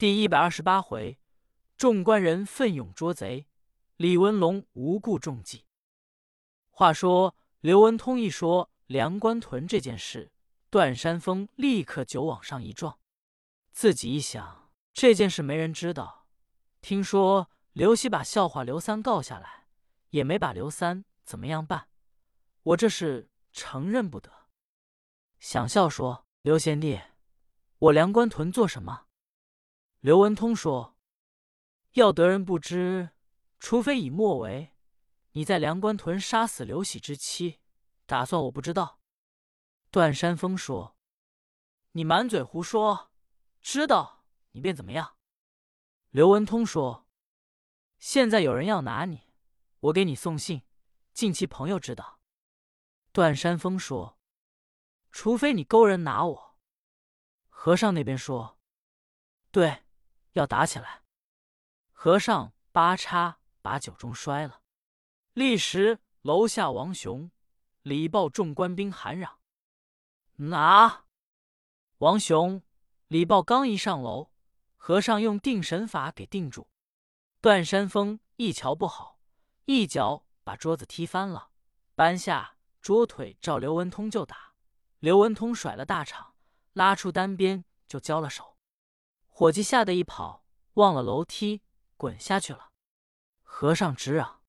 第一百二十八回，众官人奋勇捉贼，李文龙无故中计。话说刘文通一说梁官屯这件事，段山峰立刻就往上一撞。自己一想，这件事没人知道。听说刘喜把笑话刘三告下来，也没把刘三怎么样办。我这是承认不得。想笑说：“刘贤弟，我梁官屯做什么？”刘文通说：“要得人不知，除非以莫为。你在梁关屯杀死刘喜之妻，打算我不知道？”段山峰说：“你满嘴胡说，知道你便怎么样？”刘文通说：“现在有人要拿你，我给你送信，近期朋友知道。”段山峰说：“除非你勾人拿我。”和尚那边说：“对。”要打起来，和尚八叉把酒盅摔了。立时楼下王雄、李豹众官兵喊嚷：“拿！”王雄、李豹刚一上楼，和尚用定神法给定住。段山峰一瞧不好，一脚把桌子踢翻了，搬下桌腿照刘文通就打。刘文通甩了大场，拉出单边就交了手。伙计吓得一跑，忘了楼梯，滚下去了。和尚直嚷：“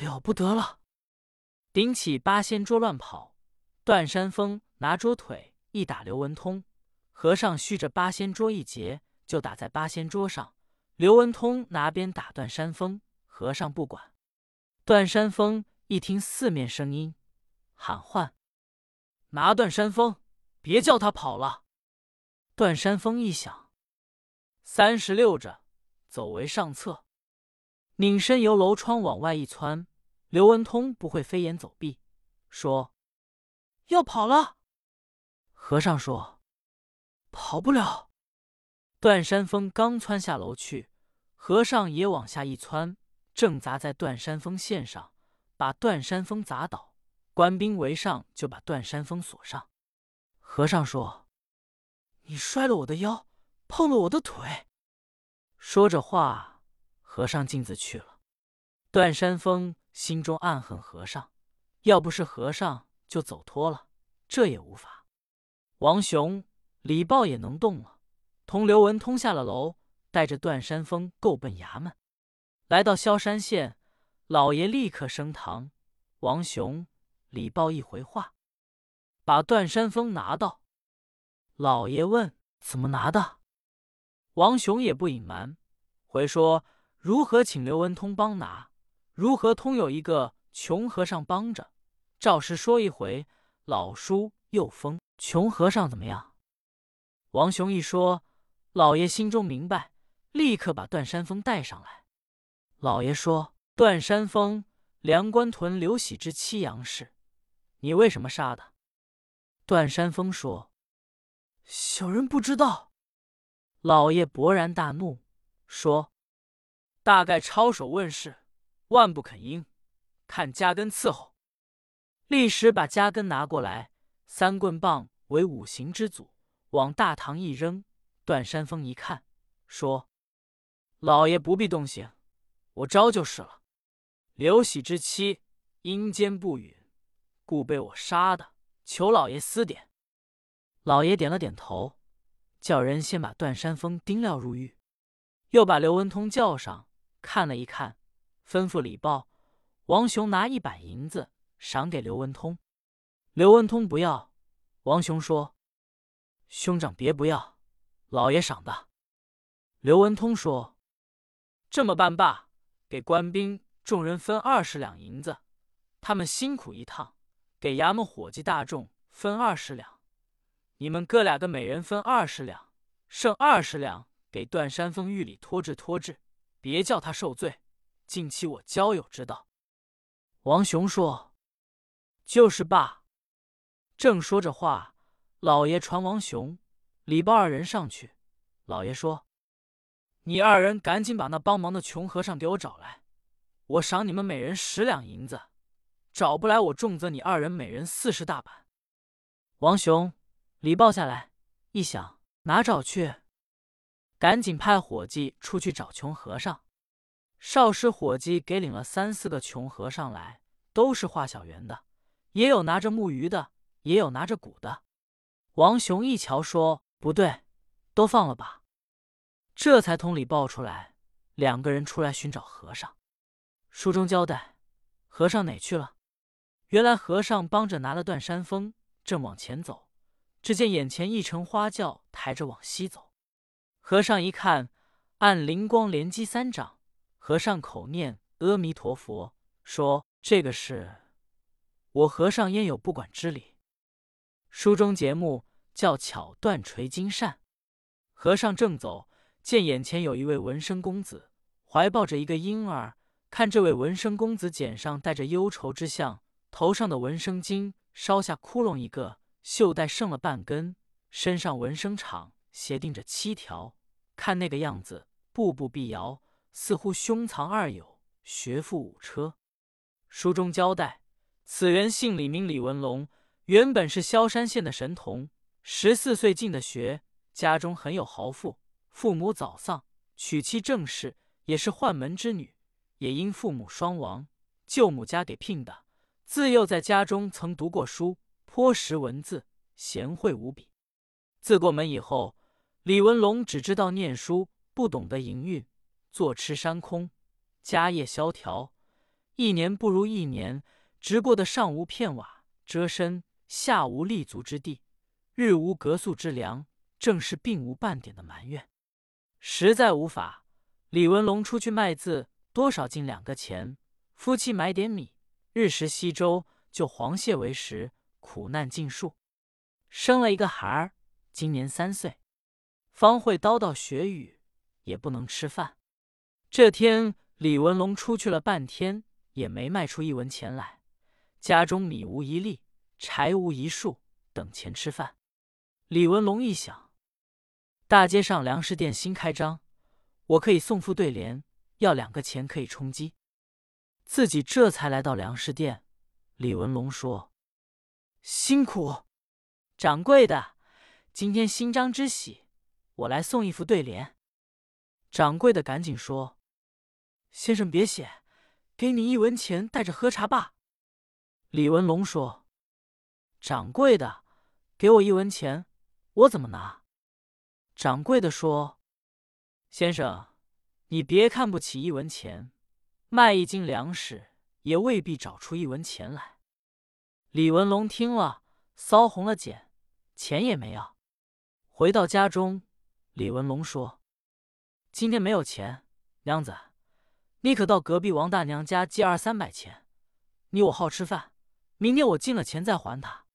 了不得了！”顶起八仙桌乱跑。段山峰拿桌腿一打刘文通，和尚续着八仙桌一截，就打在八仙桌上。刘文通拿鞭打段山峰，和尚不管。段山峰一听四面声音，喊唤：“拿段山峰，别叫他跑了！”段山峰一想。三十六着，走为上策，拧身由楼窗往外一窜。刘文通不会飞檐走壁，说：“要跑了。”和尚说：“跑不了。”段山峰刚窜下楼去，和尚也往下一窜，正砸在段山峰线上，把段山峰砸倒。官兵围上，就把段山峰锁上。和尚说：“你摔了我的腰。”碰了我的腿，说着话，和尚径自去了。段山峰心中暗恨和尚，要不是和尚，就走脱了。这也无法。王雄、李豹也能动了，同刘文通下了楼，带着段山峰够奔衙门。来到萧山县，老爷立刻升堂。王雄、李豹一回话，把段山峰拿到。老爷问：“怎么拿的？”王雄也不隐瞒，回说如何请刘文通帮拿，如何通有一个穷和尚帮着，照实说一回。老叔又封穷和尚怎么样？王雄一说，老爷心中明白，立刻把段山峰带上来。老爷说：“段山峰，梁关屯刘喜之妻杨氏，你为什么杀的？”段山峰说：“小人不知道。”老爷勃然大怒，说：“大概抄手问世，万不肯应，看加根伺候。”立时把加根拿过来，三棍棒为五行之祖，往大堂一扔。段山峰一看，说：“老爷不必动刑，我招就是了。刘喜之妻阴间不允，故被我杀的，求老爷思点。”老爷点了点头。叫人先把段山峰钉了入狱，又把刘文通叫上看了一看，吩咐礼报王雄拿一百银子赏给刘文通。刘文通不要，王雄说：“兄长别不要，老爷赏的。”刘文通说：“这么办罢，给官兵众人分二十两银子，他们辛苦一趟，给衙门伙计大众分二十两。”你们哥俩个每人分二十两，剩二十两给段山峰狱里拖治拖治，别叫他受罪，尽弃我交友之道。王雄说：“就是罢。”正说着话，老爷传王雄、李豹二人上去。老爷说：“你二人赶紧把那帮忙的穷和尚给我找来，我赏你们每人十两银子。找不来，我重责你二人每人四十大板。”王雄。李豹下来一想，哪找去？赶紧派伙计出去找穷和尚。少师伙计给领了三四个穷和尚来，都是画小圆的，也有拿着木鱼的，也有拿着鼓的。王雄一瞧，说：“不对，都放了吧。”这才同里报出来，两个人出来寻找和尚。书中交代，和尚哪去了？原来和尚帮着拿了段山峰，正往前走，只见眼前一乘花轿抬着往西走。和尚一看，按灵光连击三掌。和尚口念阿弥陀佛，说：“这个是我和尚焉有不管之理？”书中节目叫巧断垂金扇。和尚正走，见眼前有一位文身公子，怀抱着一个婴儿。看这位文身公子，肩上带着忧愁之相，头上的纹生巾烧下窟窿一个，袖带剩了半根，身上纹身场斜钉着七条。看那个样子，步步必摇。似乎胸藏二友，学富五车。书中交代，此人姓李，名李文龙，原本是萧山县的神童，十四岁进的学，家中很有豪富，父母早丧，娶妻正室也是宦门之女，也因父母双亡，舅母家给聘的。自幼在家中曾读过书，颇识文字，贤惠无比。自过门以后，李文龙只知道念书，不懂得营运。坐吃山空，家业萧条，一年不如一年，直过得上无片瓦遮身，下无立足之地，日无隔宿之粮，正是并无半点的埋怨。实在无法，李文龙出去卖字，多少进两个钱，夫妻买点米，日食稀粥，就黄蟹为食，苦难尽数。生了一个孩儿，今年三岁，方会叨叨学语，也不能吃饭。这天，李文龙出去了半天，也没卖出一文钱来。家中米无一粒，柴无一束，等钱吃饭。李文龙一想，大街上粮食店新开张，我可以送副对联，要两个钱可以充饥。自己这才来到粮食店。李文龙说：“辛苦掌柜的，今天新张之喜，我来送一副对联。”掌柜的赶紧说。先生别写，给你一文钱，带着喝茶吧。李文龙说：“掌柜的，给我一文钱，我怎么拿？”掌柜的说：“先生，你别看不起一文钱，卖一斤粮食也未必找出一文钱来。”李文龙听了，骚红了眼，钱也没要。回到家中，李文龙说：“今天没有钱，娘子。”你可到隔壁王大娘家借二三百钱，你我好吃饭，明天我进了钱再还他。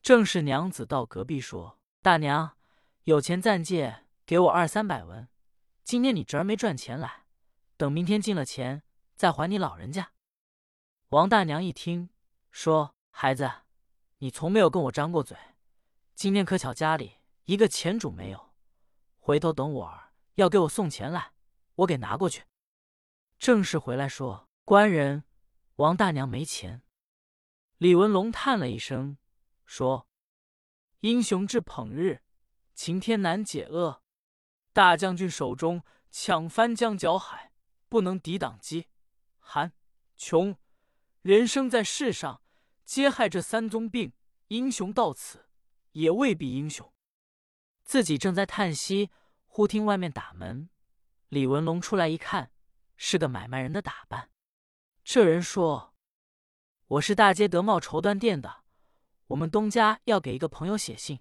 正是娘子到隔壁说：“大娘有钱暂借，给我二三百文。今天你侄儿没赚钱来，等明天进了钱再还你老人家。”王大娘一听说：“孩子，你从没有跟我张过嘴，今天可巧家里一个钱主没有，回头等我儿要给我送钱来，我给拿过去。”正是回来说：“官人，王大娘没钱。”李文龙叹了一声，说：“英雄志捧日，晴天难解厄。大将军手中抢翻江搅海，不能抵挡饥、寒、穷。人生在世上，皆害这三宗病。英雄到此，也未必英雄。”自己正在叹息，忽听外面打门。李文龙出来一看。是个买卖人的打扮。这人说：“我是大街德茂绸缎店的，我们东家要给一个朋友写信，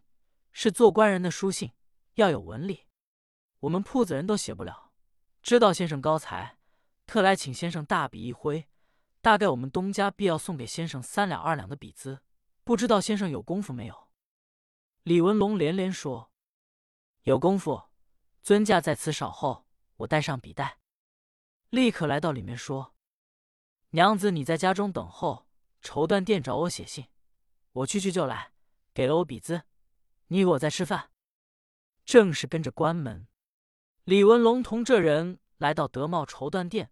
是做官人的书信，要有文理。我们铺子人都写不了，知道先生高才，特来请先生大笔一挥。大概我们东家必要送给先生三两二两的笔资，不知道先生有功夫没有？”李文龙连连说：“有功夫，尊驾在此稍候，我带上笔袋。”立刻来到里面说：“娘子，你在家中等候，绸缎店找我写信，我去去就来。给了我笔资，你以为我在吃饭？正是跟着关门。”李文龙同这人来到德茂绸缎店，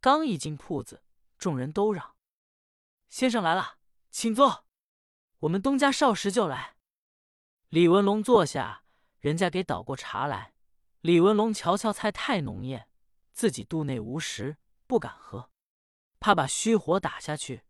刚一进铺子，众人都让：“先生来了，请坐。我们东家少时就来。”李文龙坐下，人家给倒过茶来，李文龙瞧瞧菜太浓艳，自己肚内无食，不敢喝，怕把虚火打下去，